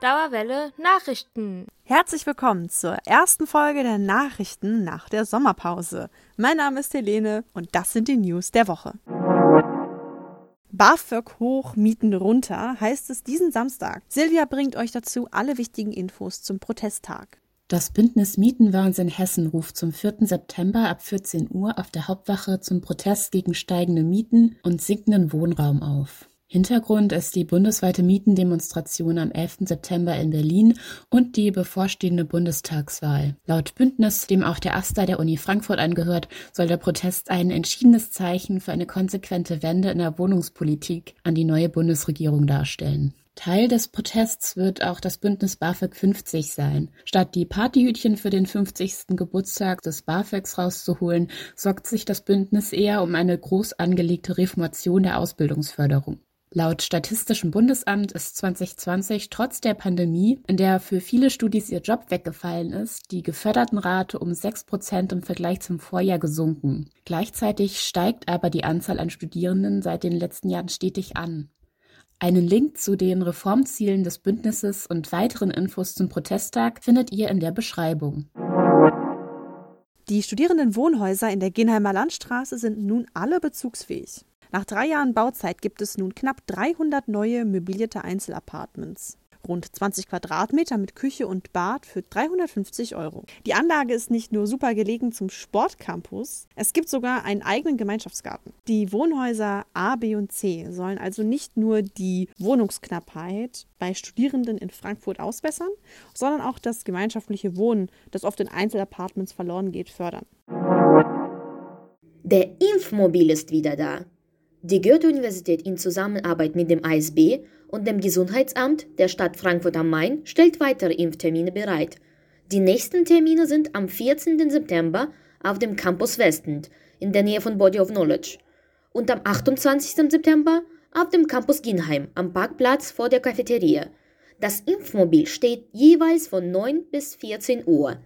Dauerwelle Nachrichten. Herzlich willkommen zur ersten Folge der Nachrichten nach der Sommerpause. Mein Name ist Helene und das sind die News der Woche. BAföG hoch, Mieten runter, heißt es diesen Samstag. Silvia bringt euch dazu alle wichtigen Infos zum Protesttag. Das Bündnis Mietenwahnsinn Hessen ruft zum 4. September ab 14 Uhr auf der Hauptwache zum Protest gegen steigende Mieten und sinkenden Wohnraum auf. Hintergrund ist die bundesweite Mietendemonstration am 11. September in Berlin und die bevorstehende Bundestagswahl. Laut Bündnis, dem auch der AStA der Uni Frankfurt angehört, soll der Protest ein entschiedenes Zeichen für eine konsequente Wende in der Wohnungspolitik an die neue Bundesregierung darstellen. Teil des Protests wird auch das Bündnis BAföG 50 sein. Statt die Partyhütchen für den 50. Geburtstag des BAföGs rauszuholen, sorgt sich das Bündnis eher um eine groß angelegte Reformation der Ausbildungsförderung. Laut Statistischem Bundesamt ist 2020 trotz der Pandemie, in der für viele Studis ihr Job weggefallen ist, die Gefördertenrate um 6 Prozent im Vergleich zum Vorjahr gesunken. Gleichzeitig steigt aber die Anzahl an Studierenden seit den letzten Jahren stetig an. Einen Link zu den Reformzielen des Bündnisses und weiteren Infos zum Protesttag findet ihr in der Beschreibung. Die Studierendenwohnhäuser in der Genheimer Landstraße sind nun alle bezugsfähig. Nach drei Jahren Bauzeit gibt es nun knapp 300 neue möblierte Einzelapartments. Rund 20 Quadratmeter mit Küche und Bad für 350 Euro. Die Anlage ist nicht nur super gelegen zum Sportcampus, es gibt sogar einen eigenen Gemeinschaftsgarten. Die Wohnhäuser A, B und C sollen also nicht nur die Wohnungsknappheit bei Studierenden in Frankfurt ausbessern, sondern auch das gemeinschaftliche Wohnen, das oft in Einzelapartments verloren geht, fördern. Der Impfmobil ist wieder da. Die Goethe-Universität in Zusammenarbeit mit dem ASB und dem Gesundheitsamt der Stadt Frankfurt am Main stellt weitere Impftermine bereit. Die nächsten Termine sind am 14. September auf dem Campus Westend in der Nähe von Body of Knowledge und am 28. September auf dem Campus Ginheim am Parkplatz vor der Cafeteria. Das Impfmobil steht jeweils von 9 bis 14 Uhr.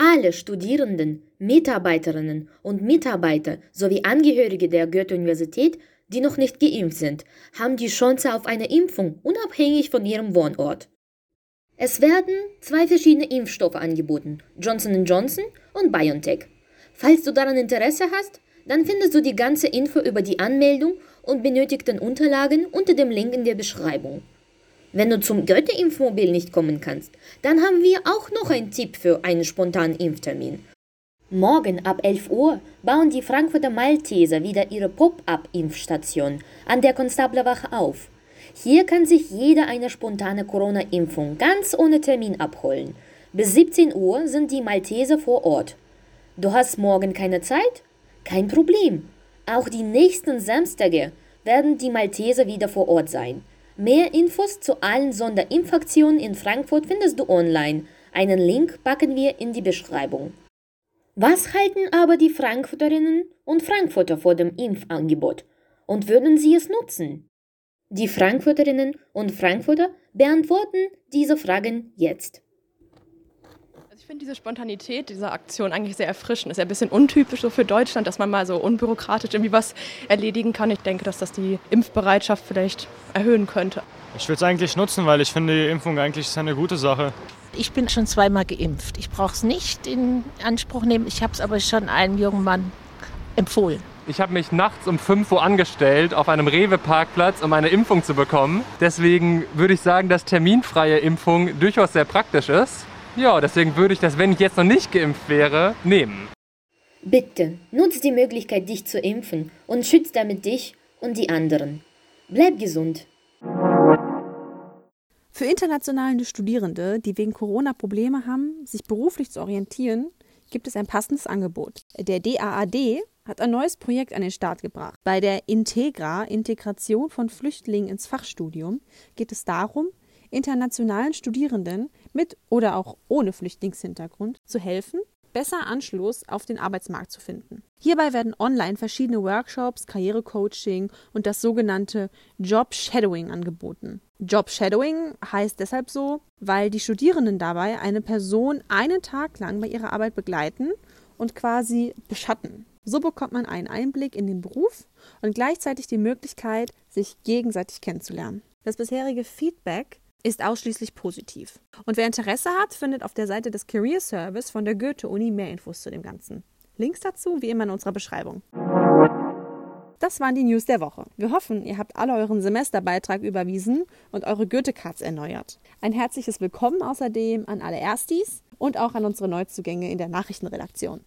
Alle Studierenden, Mitarbeiterinnen und Mitarbeiter sowie Angehörige der Goethe-Universität, die noch nicht geimpft sind, haben die Chance auf eine Impfung unabhängig von ihrem Wohnort. Es werden zwei verschiedene Impfstoffe angeboten, Johnson Johnson und BioNTech. Falls du daran Interesse hast, dann findest du die ganze Info über die Anmeldung und benötigten Unterlagen unter dem Link in der Beschreibung. Wenn du zum Goethe-Impfmobil nicht kommen kannst, dann haben wir auch noch einen Tipp für einen spontanen Impftermin. Morgen ab 11 Uhr bauen die Frankfurter Malteser wieder ihre Pop-up-Impfstation an der Konstablerwache auf. Hier kann sich jeder eine spontane Corona-Impfung ganz ohne Termin abholen. Bis 17 Uhr sind die Malteser vor Ort. Du hast morgen keine Zeit? Kein Problem. Auch die nächsten Samstage werden die Malteser wieder vor Ort sein. Mehr Infos zu allen Sonderimpfaktionen in Frankfurt findest du online. Einen Link packen wir in die Beschreibung. Was halten aber die Frankfurterinnen und Frankfurter vor dem Impfangebot und würden sie es nutzen? Die Frankfurterinnen und Frankfurter beantworten diese Fragen jetzt finde diese Spontanität dieser Aktion eigentlich sehr erfrischend. Ist ja ein bisschen untypisch so für Deutschland, dass man mal so unbürokratisch irgendwie was erledigen kann. Ich denke, dass das die Impfbereitschaft vielleicht erhöhen könnte. Ich würde es eigentlich nutzen, weil ich finde, die Impfung eigentlich ist eine gute Sache. Ich bin schon zweimal geimpft. Ich brauche es nicht in Anspruch nehmen. Ich habe es aber schon einem jungen Mann empfohlen. Ich habe mich nachts um 5 Uhr angestellt auf einem Rewe-Parkplatz, um eine Impfung zu bekommen. Deswegen würde ich sagen, dass terminfreie Impfung durchaus sehr praktisch ist. Ja, deswegen würde ich das, wenn ich jetzt noch nicht geimpft wäre, nehmen. Bitte, nutz die Möglichkeit, dich zu impfen und schütz damit dich und die anderen. Bleib gesund. Für internationale Studierende, die wegen Corona Probleme haben, sich beruflich zu orientieren, gibt es ein passendes Angebot. Der DAAD hat ein neues Projekt an den Start gebracht. Bei der Integra, Integration von Flüchtlingen ins Fachstudium, geht es darum, internationalen Studierenden mit oder auch ohne Flüchtlingshintergrund zu helfen, besser Anschluss auf den Arbeitsmarkt zu finden. Hierbei werden online verschiedene Workshops, Karrierecoaching und das sogenannte Job Shadowing angeboten. Job Shadowing heißt deshalb so, weil die Studierenden dabei eine Person einen Tag lang bei ihrer Arbeit begleiten und quasi beschatten. So bekommt man einen Einblick in den Beruf und gleichzeitig die Möglichkeit, sich gegenseitig kennenzulernen. Das bisherige Feedback ist ausschließlich positiv. Und wer Interesse hat, findet auf der Seite des Career Service von der Goethe-Uni mehr Infos zu dem Ganzen. Links dazu wie immer in unserer Beschreibung. Das waren die News der Woche. Wir hoffen, ihr habt alle euren Semesterbeitrag überwiesen und eure Goethe-Cards erneuert. Ein herzliches Willkommen außerdem an alle Erstis und auch an unsere Neuzugänge in der Nachrichtenredaktion.